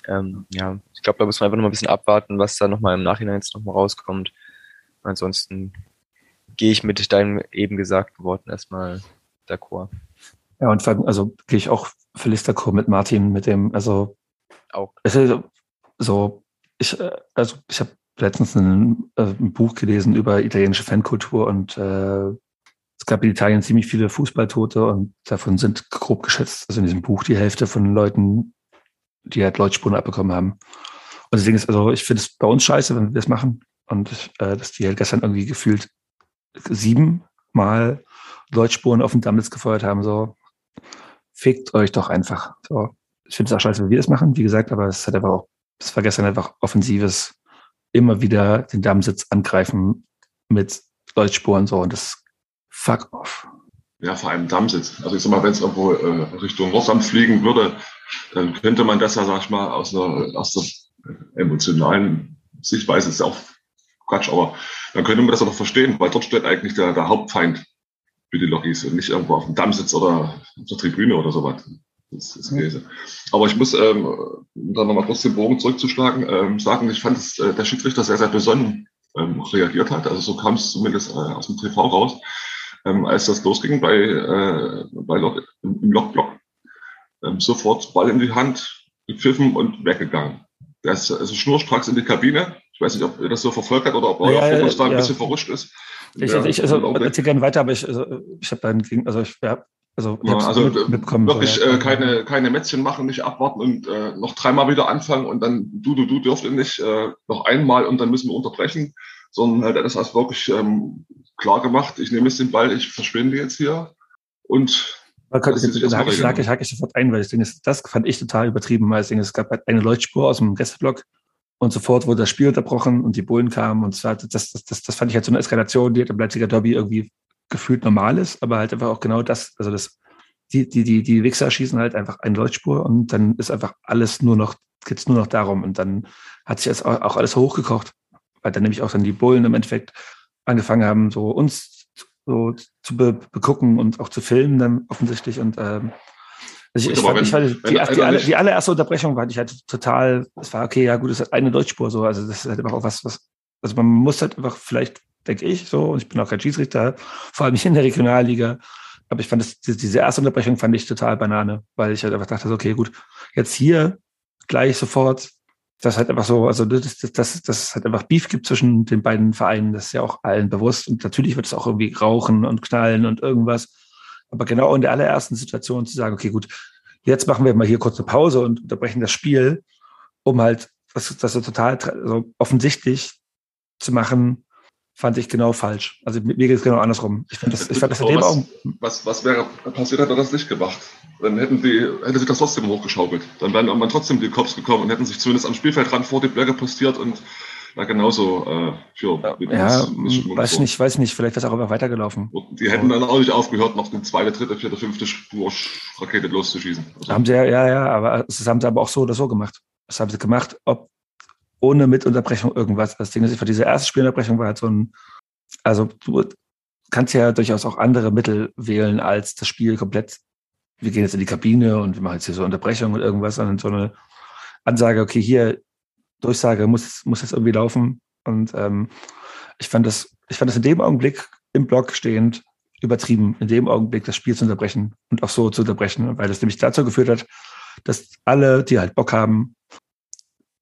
Ähm, ja, ich glaube, da müssen wir einfach noch mal ein bisschen abwarten, was da nochmal im Nachhinein jetzt nochmal rauskommt. Ansonsten gehe ich mit deinen eben gesagten Worten erstmal d'accord. Ja, und also gehe ich auch völlig d'accord mit Martin, mit dem, also auch. Es ist so, ich, äh, also ich habe letztens ein, äh, ein, Buch gelesen über italienische Fankultur und äh, es gab in Italien ziemlich viele Fußballtote und davon sind grob geschätzt, also in diesem Buch die Hälfte von Leuten, die halt Leutspuren abbekommen haben. Und deswegen ist, also ich finde es bei uns scheiße, wenn wir das machen. Und äh, dass die halt gestern irgendwie gefühlt siebenmal Leutspuren auf den Damnitz gefeuert haben, so fickt euch doch einfach. So. Ich finde es auch scheiße, wenn wir das machen, wie gesagt, aber es hat einfach auch es war gestern einfach offensives, immer wieder den Dammsitz angreifen mit Leuchtspuren so und das fuck off. Ja, vor allem Dammsitz. Also ich sag mal, wenn es irgendwo äh, Richtung Nordamt fliegen würde, dann könnte man das ja, sag ich mal, aus einer, aus der emotionalen Sichtweise ist ja auch Quatsch, aber dann könnte man das auch verstehen, weil dort steht eigentlich der, der Hauptfeind für die Logis und nicht irgendwo auf dem Dammsitz oder auf der Tribüne oder sowas. Das ist Käse. Aber ich muss, ähm, um dann nochmal kurz den Bogen zurückzuschlagen, ähm, sagen, ich fand, dass äh, der Schiedsrichter sehr, sehr besonnen ähm, reagiert hat. Also so kam es zumindest äh, aus dem TV raus, ähm, als das losging bei, äh, bei Lok, im Lokblock. Ähm, sofort Ball in die Hand, gepfiffen und weggegangen. Der ist also schnurstracks in die Kabine. Ich weiß nicht, ob ihr das so verfolgt hat oder ob euer ja, Fokus da ein ja. bisschen verrutscht ist. Ich, ja, ich also, erzähl gerne weiter, aber ich, also, ich habe dann, also ich, ja, also, ja, also. Wirklich äh, keine, keine Mätzchen machen, nicht abwarten und äh, noch dreimal wieder anfangen und dann du, du, du dürft nicht äh, noch einmal und dann müssen wir unterbrechen, sondern halt das hast wirklich ähm, klar gemacht. Ich nehme jetzt den Ball, ich verschwinde jetzt hier und da hake ich, hake, ich, hake ich sofort ein, weil ich denke, das fand ich total übertrieben, weil ich denke, es gab halt eine Leuchtspur aus dem Gästeblock und sofort wurde das Spiel unterbrochen und die Bullen kamen und zwar, das, das, das, das fand ich halt so eine Eskalation, die hat im Leipziger Derby irgendwie gefühlt normal ist, aber halt einfach auch genau das, also das, die, die, die, die Wichser schießen halt einfach eine Leuchtspur und dann ist einfach alles nur noch, geht's nur noch darum und dann hat sich das auch alles hochgekocht, weil dann nämlich auch dann die Bullen im Endeffekt angefangen haben, so uns so zu be begucken und auch zu filmen dann offensichtlich und ähm, also ich, ich, fand, wenn, ich fand, die, die, die, die, allererste Unterbrechung war ich halt total, es war okay, ja gut, es hat eine Deutschspur so, also das ist halt einfach auch was, was, also man muss halt einfach vielleicht denke ich so, und ich bin auch kein Schiedsrichter, vor allem nicht in der Regionalliga, Aber ich fand das, die- diese erste Unterbrechung fand ich total Banane, weil ich halt einfach dachte, so, okay, gut, jetzt hier gleich sofort, das halt einfach so, also das, das, das, das es halt einfach Beef gibt zwischen den beiden Vereinen, das ist ja auch allen bewusst. Und natürlich wird es auch irgendwie rauchen und knallen und irgendwas. Aber genau in der allerersten Situation zu sagen, okay, gut, jetzt machen wir mal hier kurz eine Pause und unterbrechen das Spiel, um halt das, das so total also offensichtlich zu machen, fand ich genau falsch. Also mir geht es genau andersrum. Ich, das, ich fand das in dem Aber Augen, was, was, was wäre passiert, hätte er das nicht gemacht? Dann hätten die, hätte sich das trotzdem hochgeschaukelt. Dann wären irgendwann trotzdem die Cops gekommen und hätten sich zumindest am Spielfeldrand vor die Blöcke postiert und da genauso äh, für ja, Missstimmung weiß ich gesorgt. nicht, weiß ich nicht, vielleicht wäre es auch einfach weitergelaufen. Und die hätten dann auch nicht aufgehört, noch eine zweite, dritte, vierte, fünfte Spur-Rakete loszuschießen. Also, Haben sie ja, ja, ja, aber das haben sie aber auch so oder so gemacht. Das haben sie gemacht, ob ohne mit Unterbrechung irgendwas. Das Ding ist, für diese erste Spielunterbrechung war halt so ein, also du kannst ja durchaus auch andere Mittel wählen, als das Spiel komplett, wir gehen jetzt in die Kabine und wir machen jetzt hier so Unterbrechung und irgendwas, sondern so eine Ansage, okay, hier, Durchsage muss, muss jetzt irgendwie laufen. Und ähm, ich fand das, ich fand das in dem Augenblick im Block stehend übertrieben, in dem Augenblick das Spiel zu unterbrechen und auch so zu unterbrechen, weil das nämlich dazu geführt hat, dass alle, die halt Bock haben,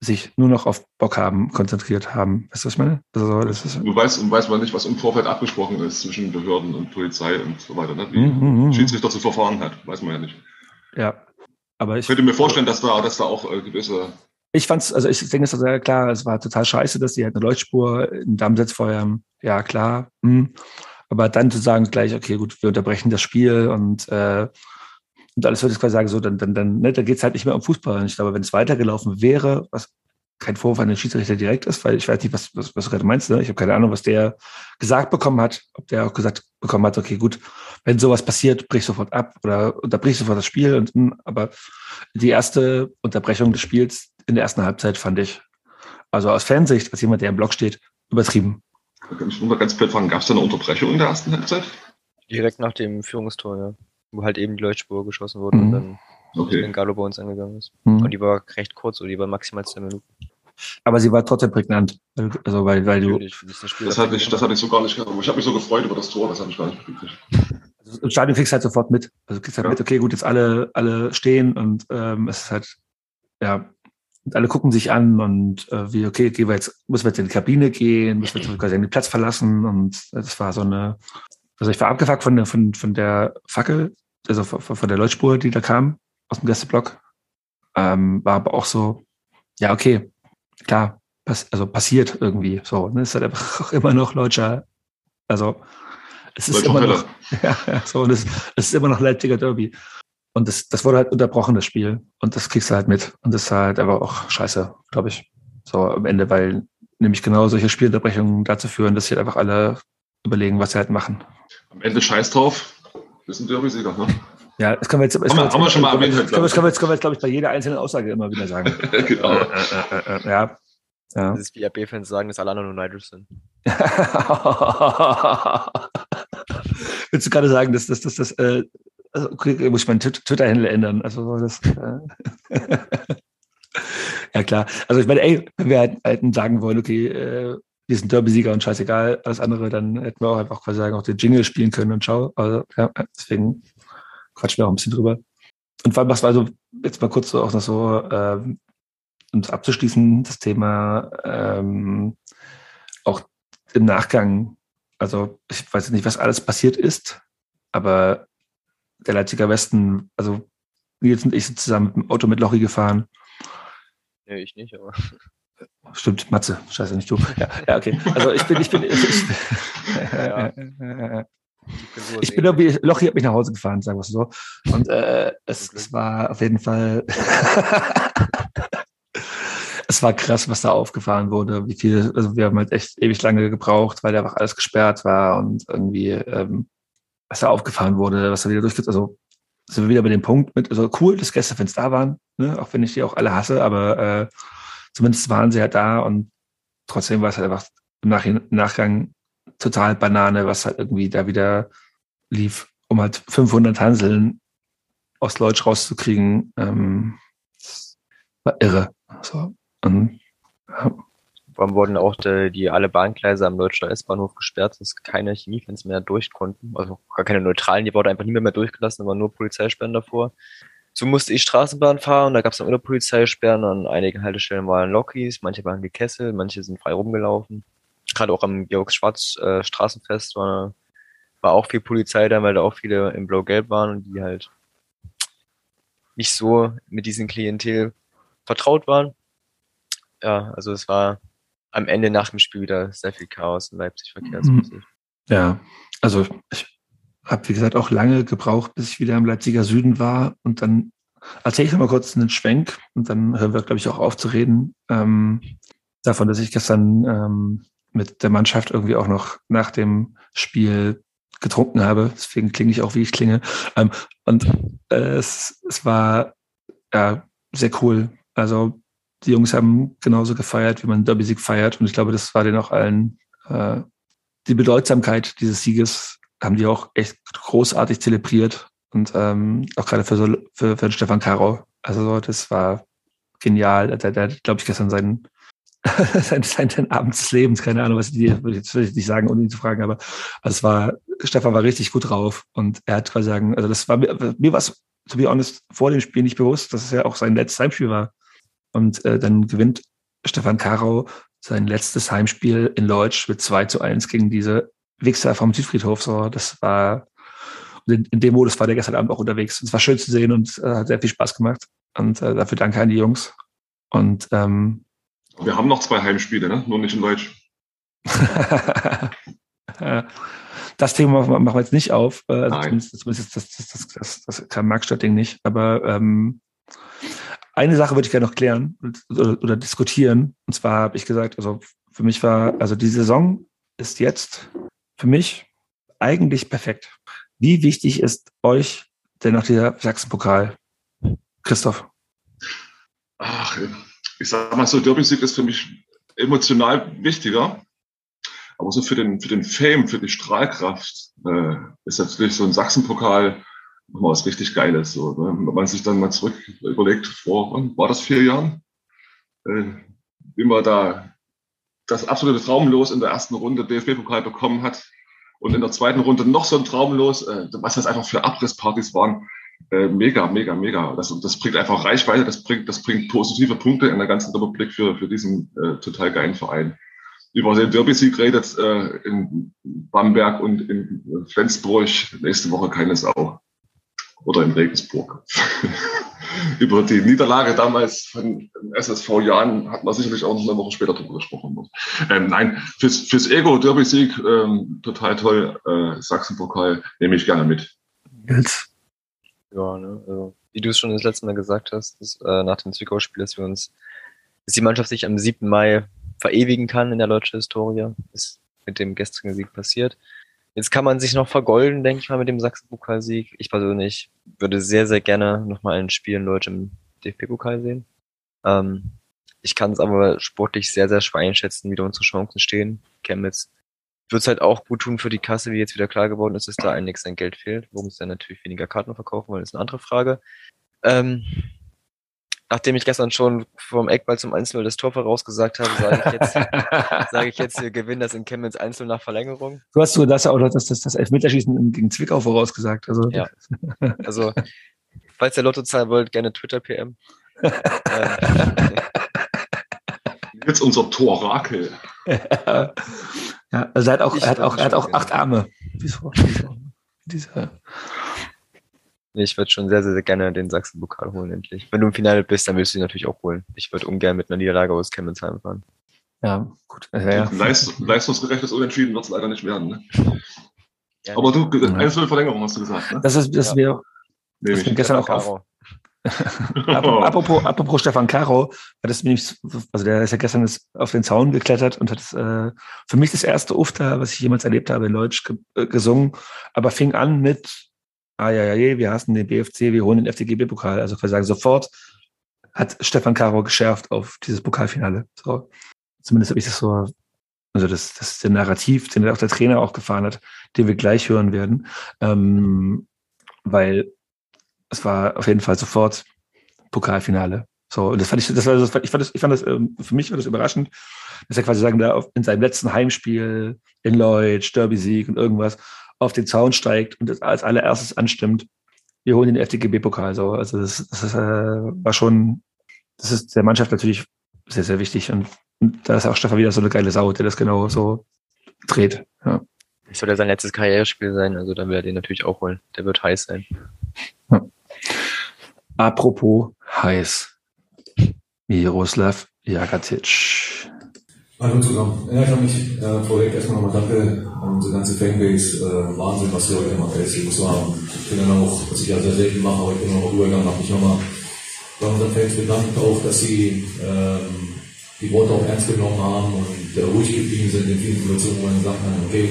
sich nur noch auf Bock haben, konzentriert haben. Weißt du, was ich meine? Also, das ist, du weißt, und weiß man nicht, was im Vorfeld abgesprochen ist zwischen Behörden und Polizei und so weiter. Ne? Wie Mhm, mhm. Schiedsrichter zu verfahren hat, weiß man ja nicht. ja. Aber ich, Ich könnte mir vorstellen, dass da, dass da auch äh, gewisse ich fand's, also ich denke, es ist ja klar, es war total scheiße, dass die halt eine Leuchtspur in Dammsetzfeuer. Ja, klar. Hm. Aber dann zu sagen gleich, okay, gut, wir unterbrechen das Spiel und, äh, und alles würde ich quasi sagen, so, dann, dann, dann, ne, da geht's halt nicht mehr um Fußball. Und ich glaube, wenn es weitergelaufen wäre, was kein Vorwurf an den Schiedsrichter direkt ist, weil ich weiß nicht, was, was, was du gerade meinst. Ne? Ich habe keine Ahnung, was der gesagt bekommen hat, ob der auch gesagt bekommen hat, okay, gut, wenn sowas passiert, brich sofort ab oder unterbrich sofort das Spiel. Und, hm, aber die erste Unterbrechung des Spiels in der ersten Halbzeit fand ich, also aus Fansicht, als jemand, der im Block steht, übertrieben. Ich nur mal ganz blöd fragen, gab es da eine Unterbrechung in der ersten Halbzeit? Direkt nach dem Führungstor, ja. Wo halt eben die Leuchtspur geschossen wurde Mhm. und dann Okay. Gallo bei uns angegangen ist. Mhm. Und die war recht kurz, oder die war maximal zwei Minuten. Aber sie war trotzdem prägnant. Also, weil, weil du, Natürlich, das hatte ich, das hatte ich so gar nicht gehabt. Ich habe mich so gefreut über das Tor, das habe ich gar nicht mitgekriegt. also im Stadion kriegst du halt sofort mit. Also du kriegst halt Ja. mit, okay, gut, jetzt alle, alle stehen und ähm, es ist halt, ja, und alle gucken sich an und äh, wie, okay, gehen wir jetzt, müssen wir jetzt in die Kabine gehen, müssen wir jetzt quasi den Platz verlassen und das war so eine, also ich war abgefuckt von der, von, von der Fackel, also von, von der Leuchtspur, die da kam aus dem Gästeblock. Ähm, war aber auch so, ja, okay, klar, pass, also passiert irgendwie so. Ne? Es ist halt einfach auch immer noch Leutscher, also es ist immer Hölle. noch, ja, so, und es, es ist immer noch Leipziger Derby. Und das, das wurde halt unterbrochen, das Spiel. Und das kriegst du halt mit. Und das ist halt aber auch scheiße, glaube ich. So am Ende, weil nämlich genau solche Spielunterbrechungen dazu führen, dass sich halt einfach alle überlegen, was sie halt machen. Am Ende scheiß drauf. Wir sind Derby-Sieger, ne? Ja, das können wir jetzt, das Haben wir- schon mal das erwähnt, können wir, das können wir jetzt, können wir jetzt, glaube ich, bei jeder einzelnen Aussage immer wieder sagen. genau. Äh, äh, äh, ja. ja. Das ist wie RB-Fans sagen, dass alle anderen nur neidisch sind. Willst du gerade sagen, dass das, das, das, äh, also, okay, muss ich meinen Twi- Twitter-Handle ändern? Also so das, äh, ja klar. Also ich meine, ey, wenn wir halt, halt sagen wollen, okay, äh, wir sind Derby-Sieger und scheißegal, alles andere, dann hätten wir auch einfach quasi sagen, auch den Jingle spielen können und schau. Also ja, deswegen quatschen wir auch ein bisschen drüber. Und was war so, jetzt mal kurz so auch noch so, ähm, um das abzuschließen, das Thema ähm, auch im Nachgang, also ich weiß nicht, was alles passiert ist, aber der Leipziger Westen, also Nils und ich sind zusammen mit dem Auto mit Lochi gefahren. Ja, ich nicht, aber. Stimmt, Matze, scheiße, nicht du. Ja, ja okay. Also ich bin, ich bin, ich, ich, Ja. ich bin irgendwie, Lochi hat mich nach Hause gefahren, sagen wir es so. Und äh, es, es war auf jeden Fall, es war krass, was da aufgefahren wurde, wie viel, also wir haben halt echt ewig lange gebraucht, weil da einfach alles gesperrt war und irgendwie, ähm, was da aufgefahren wurde, was da wieder durchgeht, also sind wir wieder bei dem Punkt mit, also cool, dass Gästefans da waren, ne? auch wenn ich die auch alle hasse, aber äh, zumindest waren sie halt da und trotzdem war es halt einfach im, Nach Nachgang total Banane, was halt irgendwie da wieder lief, um halt 500 Hanseln aus Leutsch rauszukriegen, ähm, war irre. So. Und, ja. Dann wurden auch die, die alle Bahngleise am Deutschen S-Bahnhof gesperrt, dass keine Chemiefans mehr durch konnten. Also gar keine neutralen, die wurden einfach nie mehr, mehr durchgelassen, aber nur Polizeisperren davor. So musste ich Straßenbahn fahren, da gab es dann Polizeisperren, an einigen Haltestellen waren Lokis, manche waren gekesselt, manche sind frei rumgelaufen. Gerade auch am Georgs-Schwarz äh, Straßenfest war, war auch viel Polizei da, weil da auch viele im Blau-Gelb waren und die halt nicht so mit diesem Klientel vertraut waren. Ja, also es war am Ende nach dem Spiel wieder sehr viel Chaos in Leipzig verkehrsmäßig. Ja, also ich habe, wie gesagt, auch lange gebraucht, bis ich wieder im Leipziger Süden war. Und dann erzähle ich noch mal kurz einen Schwenk und dann hören wir, glaube ich, auch auf zu reden. Ähm, davon, dass ich gestern ähm, mit der Mannschaft irgendwie auch noch nach dem Spiel getrunken habe. Deswegen klinge ich auch, wie ich klinge. Ähm, und äh, es, es war ja sehr cool. Also die Jungs haben genauso gefeiert, wie man Derby-Sieg feiert. Und ich glaube, das war denen auch allen äh, die Bedeutsamkeit dieses Sieges haben die auch echt großartig zelebriert. Und ähm, auch gerade für, für, für Stefan Caro. Also das war genial. Der, der glaube ich, gestern seinen, sein, sein, sein Abend des Lebens, keine Ahnung, was ich dir, jetzt will ich nicht sagen, ohne ihn zu fragen, aber also es war, Stefan war richtig gut drauf und er hat quasi sagen, also das war mir, mir war es, to be honest, vor dem Spiel nicht bewusst, dass es ja auch sein letztes Heimspiel war. Und äh, dann gewinnt Stefan Karau sein letztes Heimspiel in Leutsch mit 2 zu 1 gegen diese Wichser vom Südfriedhof. So, das war, in, in, dem Modus war der gestern Abend auch unterwegs. Es war schön zu sehen und äh, hat sehr viel Spaß gemacht. Und äh, dafür danke an die Jungs. Und ähm, wir haben noch zwei Heimspiele, ne? nur nicht in Deutsch. das Thema machen wir jetzt nicht auf. Äh, also zumindest, zumindest das, das, das, das, das kann Markstadt-Ding nicht. Aber ähm, eine Sache würde ich gerne noch klären oder, oder diskutieren. Und zwar habe ich gesagt, also für mich war, also die Saison ist jetzt für mich eigentlich perfekt. Wie wichtig ist euch denn noch dieser Sachsenpokal? Christoph? Ach, ich sag mal so, Derby-Sieg ist für mich emotional wichtiger. Aber so für den, für den Fame, für die Strahlkraft äh, ist natürlich so ein Sachsenpokal nochmal was richtig Geiles. So, ne? Wenn man sich dann mal zurück überlegt, vor, war das vier Jahren? Äh, wie man da das absolute Traumlos in der ersten Runde DFB-Pokal bekommen hat und in der zweiten Runde noch so ein Traumlos, äh, was das einfach für Abrisspartys waren. Äh, mega, mega, mega. Das, das bringt einfach Reichweite, das bringt, das bringt positive Punkte in der ganzen Republik für, für diesen äh, total geilen Verein. Über den Derby-Sieg redet äh, in Bamberg und in Flensburg nächste Woche keine Sau. Oder in Regensburg. über die Niederlage damals von SSV Jahren hat man sicherlich auch noch eine Woche später drüber gesprochen. Ähm, nein, fürs, fürs Ego Derby-Sieg ähm, total toll. Äh, Sachsenpokal nehme ich gerne mit. Jetzt. Ja, ne, also, wie du es schon das letzte Mal gesagt hast, dass, äh, nach dem Zwickau-Spiel, dass wir uns, dass die Mannschaft sich am 7. Mai verewigen kann in der deutschen Historie, ist mit dem gestrigen Sieg passiert. Jetzt kann man sich noch vergolden, denke ich mal, mit dem Sachsen-Pokalsieg. Ich persönlich würde sehr, sehr gerne nochmal ein Spiel in Deutsch im DFB-Pokal sehen. Ähm, ich kann es aber sportlich sehr, sehr schwer einschätzen, wie da unsere Chancen stehen. Chemnitz wird es halt auch gut tun für die Kasse, wie jetzt wieder klar geworden ist, dass da einiges an Geld fehlt. Worum es dann natürlich weniger Karten verkaufen wollen, ist eine andere Frage. Ähm, nachdem ich gestern schon vom Eckball zum Einzel das Tor vorausgesagt habe, sage ich jetzt, sage ich jetzt, wir gewinnen das in Chemnitz Einzel nach Verlängerung. Du hast so das auch das, das, das Elfmeterschießen gegen Zwickau vorausgesagt. Also. Ja. Also, falls ihr Lotto zahlen wollt, gerne Twitter PM. Jetzt unser Tor Rakel. ja, also er hat auch, er hat auch, er hat auch acht Arme. Wieso? Dieser. Ich würde schon sehr, sehr, sehr gerne den Sachsen-Pokal holen, endlich. Wenn du im Finale bist, dann willst du ihn natürlich auch holen. Ich würde ungern mit einer Niederlage aus Chemnitz heimfahren. Ja, gut. Ja, ja. Leist, leistungsgerechtes Unentschieden wird es leider nicht werden. Ne? Ja, Aber du, eine Verlängerung hast du gesagt. Ne? Das ist, das ja. wir, das wir gestern auch auf. apropos, apropos Stefan Caro, das nämlich, also der ist ja gestern auf den Zaun geklettert und hat äh, für mich das erste Ufter, was ich jemals erlebt habe, in Deutsch ge äh, gesungen, aber fing an mit ah ja, ja, wir hassen den BFC, wir holen den FDGB-Pokal. Also wir sagen sofort hat Stefan Caro geschärft auf dieses Pokalfinale. So, zumindest habe ich das so, also das, das ist der Narrativ, den auch der Trainer auch gefahren hat, den wir gleich hören werden, ähm, weil es war auf jeden Fall sofort Pokalfinale. So, und das fand ich, das war, das, ich fand das, ich fand das, ähm, für mich war das überraschend, dass er quasi sagen, da in seinem letzten Heimspiel in Lloyd, Derby-Sieg und irgendwas auf den Zaun steigt und das als allererstes anstimmt. Wir holen den FDGB-Pokal. So, also das, das ist, äh, war schon, das ist der Mannschaft natürlich sehr, sehr wichtig und, und da ist auch Stefan wieder so eine geile Sau, der das genau so dreht. Ja. Das soll ja sein letztes Karrierespiel sein, also da will er den natürlich auch holen. Der wird heiß sein. Apropos heiß. Miroslav Jagatic. Hallo zusammen. Ja, ich habe mich äh, vorweg erstmal nochmal danke an unsere ganze Fanbase. Äh, Wahnsinn, was ihr heute habt. Ich muss sagen, ich bin dann auch, was ich ja sehr selten mache, aber ich bin auch übergegangen, habe mich nochmal bei unseren Fans bedankt, auch, dass sie ähm, die Worte auch ernst genommen haben und äh, ruhig geblieben sind in vielen Situationen, wo man gesagt hat, okay,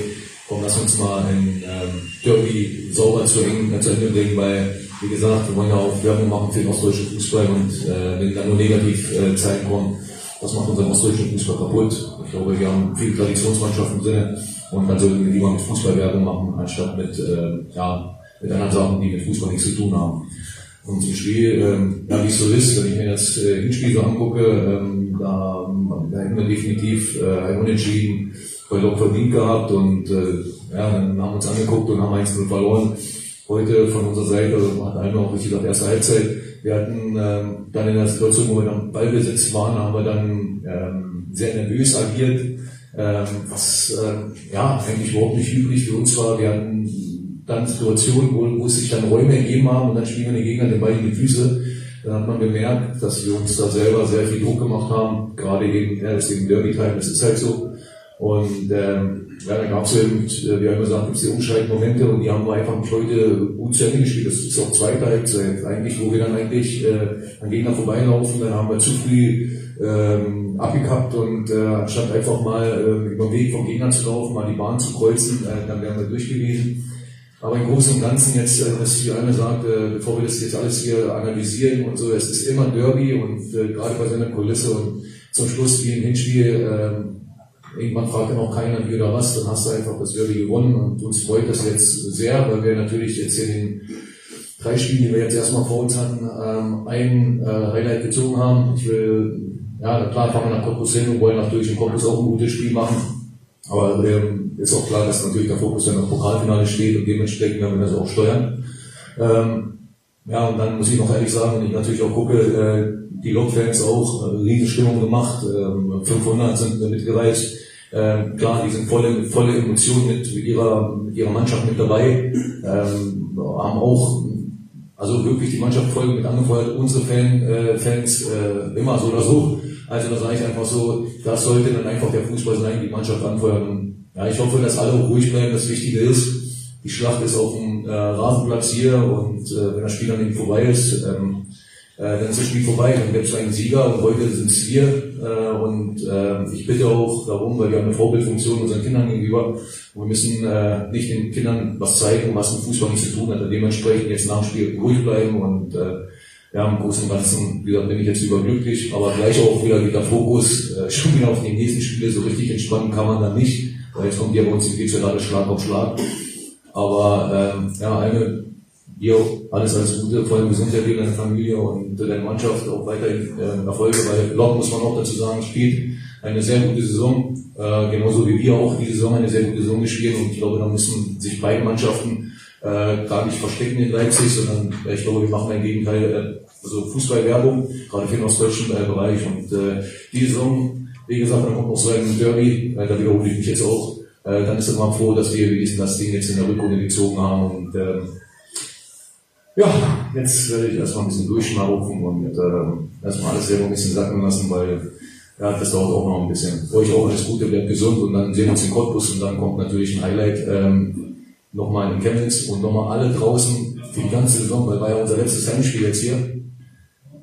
komm, lass uns mal ein ähm, Derby sauber zu, eng, zu Ende bringen, weil, wie gesagt, wir wollen ja auch Werbung machen für den ostdeutschen Fußball und äh, wenn dann nur negativ äh, zeigen kommen, das macht unseren ostdeutschen Fußball kaputt. Ich glaube, wir haben viele Traditionsmannschaften drin und dann sollten wir lieber mit Fußball machen, anstatt mit, äh, ja, mit anderen Sachen, die mit Fußball nichts zu tun haben. Und zum Spiel, ähm, ja, wie es so ist, wenn ich mir das äh, Hinspiel so angucke, ähm, da, da hätten wir definitiv äh, Unentschieden bei auch verdient gehabt und äh, ja, dann haben wir uns angeguckt und haben 1 verloren. Heute von unserer Seite, also hat einer auch richtig gesagt, erste Halbzeit. Wir hatten ähm, dann in der Situation, wo wir dann Ballbesitz waren, haben wir dann ähm, sehr nervös agiert, ähm, was äh, ja eigentlich überhaupt nicht üblich für uns war. Wir hatten dann Situationen, wo, wo es sich dann Räume ergeben haben und dann spielen wir den Gegner den Ball in die Füße. Dann hat man gemerkt, dass wir uns da selber sehr viel Druck gemacht haben, gerade eben, ja, das ist eben Derby-Time, das ist halt so. Und ähm, ja, da gab es eben, äh, wir haben gesagt, gibt es die Umschaltmomente und die haben wir einfach nicht heute gut zu Ende gespielt. Das ist auch zweite Halbzeit eigentlich, wo wir dann eigentlich äh, an Gegner vorbeilaufen, dann haben wir zu früh ähm, abgekappt und äh, anstatt einfach mal äh, über den Weg vom Gegner zu laufen, mal die Bahn zu kreuzen, äh, dann wären wir durch gewesen. Aber im Großen und Ganzen jetzt, äh, dass wie einer sagt, äh, bevor wir das jetzt alles hier analysieren und so, es ist immer Derby und äh, gerade bei seiner Kulisse und zum Schluss wie im Hinspiel, äh, irgendwann fragt dann auch keiner wie oder was, dann hast du einfach das Derby gewonnen und uns freut das jetzt sehr, weil wir natürlich jetzt in den drei Spielen, die wir jetzt erstmal vor uns hatten, ähm, ein äh, Highlight gezogen haben. Ich will, ja klar fahren wir nach Cottbus hin und wollen natürlich in Cottbus auch ein gutes Spiel machen. Aber ähm, ist auch klar, dass natürlich der Fokus dann auf Pokalfinale steht und dementsprechend werden wir das auch steuern. Ähm, ja, und dann muss ich noch ehrlich sagen, wenn ich natürlich auch gucke, äh, die Lokfans auch äh, Riesenstimmung gemacht, ähm, 500 sind mitgereist. Ähm, klar, die sind volle, volle Emotionen mit, ihrer, mit ihrer Mannschaft mit dabei, ähm, haben auch also wirklich die Mannschaft voll mit angefeuert, unsere Fan, äh, Fans äh, immer so oder so. Also da sage ich einfach so, das sollte dann einfach der Fußball sein, die Mannschaft anfeuern. Ja, ich hoffe, dass alle ruhig bleiben. Das Wichtige ist, die Schlacht ist auf dem äh, Rasenplatz hier und äh, wenn das Spiel dann eben vorbei ist, ähm, äh, dann ist das Spiel vorbei, dann gibt es einen Sieger und heute sind es wir. Äh, und äh, ich bitte auch darum, weil wir haben eine Vorbildfunktion unseren Kindern gegenüber. Und wir müssen äh, nicht den Kindern was zeigen, was mit Fußball nichts zu tun hat. Und dementsprechend jetzt nach dem Spiel ruhig bleiben und äh, ja, im Großen und Ganzen, wie gesagt, bin ich jetzt überglücklich, aber gleich auch wieder der Fokus, äh, schon wieder auf die nächsten Spiele, so richtig entspannen kann man dann nicht, weil jetzt kommt ja bei uns die gerade Schlag auf Schlag. Aber ähm, ja, eine, dir alles alles Gute, vor allem Gesundheit in deiner Familie und deiner Mannschaft auch weiterhin äh, Erfolge, weil Lok, muss man auch dazu sagen, spielt eine sehr gute Saison, äh, genauso wie wir auch diese Saison eine sehr gute Saison gespielt und ich glaube, da müssen sich beide Mannschaften äh, gar nicht verstecken in Leipzig, sondern äh, ich glaube, wir machen im Gegenteil äh, also Fußballwerbung, gerade für den ostdeutschen äh, Bereich. Und äh, die Saison, wie gesagt, dann kommt noch so ein Derby, äh, da wiederhole ich mich jetzt auch. Äh, dann ist mal froh, dass wir diesen das Ding jetzt in der Rückrunde gezogen haben. Und äh, ja, jetzt werde ich erstmal ein bisschen durchschnaufen und äh, erstmal alles selber ein bisschen sacken lassen, weil ja, das dauert auch noch ein bisschen. Euch auch alles Gute, bleibt gesund und dann sehen wir uns in Cottbus und dann kommt natürlich ein Highlight. Ähm, nochmal in Chemnitz und nochmal alle draußen für die ganze Saison, weil war ja unser letztes Heimspiel jetzt hier.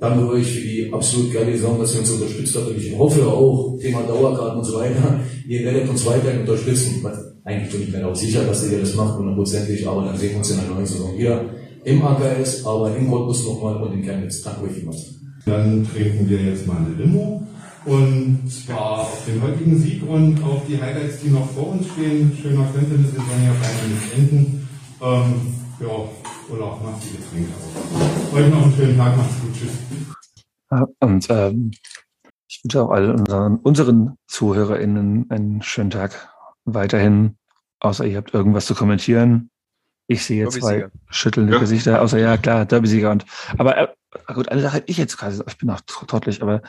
Danke euch für die absolut geile Saison, dass ihr uns unterstützt habt. Und ich hoffe auch, Thema Dauerkarten und so weiter, ihr werdet uns weiterhin unterstützen. Eigentlich bin ich mir auch sicher, dass ihr das macht, hundertprozentig, aber dann sehen wir uns in der neuen Saison wieder im AKS, aber im Cottbus nochmal und in Chemnitz. Danke euch vielmals. Dann trinken wir jetzt mal eine Limo. Und zwar auf den heutigen Sieg und auf die Highlights, die noch vor uns stehen. Schöner könnte das jetzt ja keiner nicht enden. Ähm, ja, Olaf, mach die Getränke auf. Euch noch einen schönen Tag, macht's gut, tschüss. Und ähm, ich wünsche auch allen unseren, unseren ZuhörerInnen einen schönen Tag weiterhin. Außer ihr habt irgendwas zu kommentieren. Ich sehe zwei schüttelnde Ja. Gesichter, außer ja, klar, Derby-Sieger. Und, aber äh, gut, eine Sache hätte ich jetzt quasi, ich bin auch tr- trottelig, aber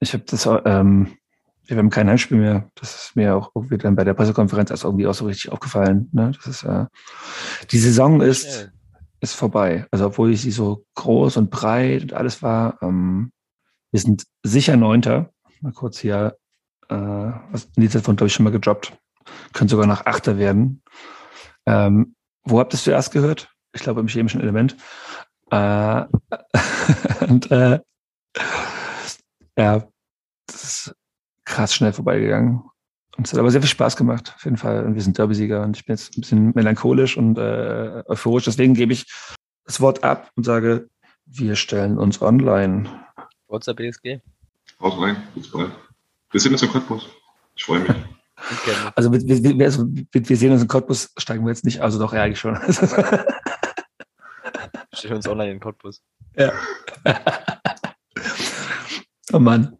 ich habe das, ähm, wir haben kein Heimspiel mehr. Das ist mir auch irgendwie dann bei der Pressekonferenz erst irgendwie auch so richtig aufgefallen. Ne? Das ist, äh, die Saison ist, ist vorbei. Also obwohl sie so groß und breit und alles war, ähm, wir sind sicher Neunter. Mal kurz hier, äh, was in dieser von, glaube ich, schon mal gedroppt. Können sogar nach Achter werden. Ähm, wo habt ihr es zuerst gehört? Ich glaube im chemischen Element. Äh, und äh, ja, das ist krass schnell vorbeigegangen. Und es hat aber sehr viel Spaß gemacht, auf jeden Fall. Und wir sind Derby-Sieger und ich bin jetzt ein bisschen melancholisch und äh, euphorisch. Deswegen gebe ich das Wort ab und sage, wir stellen uns online. WhatsApp BSG. Haut rein, bis bald. Wir sehen uns im Cottbus. Ich freue mich. Also wir, wir, wir, also wir wir sehen uns in Cottbus, steigen wir jetzt nicht, also doch, ja, eigentlich schon. Stellen uns online in Cottbus. ja. oh Mann.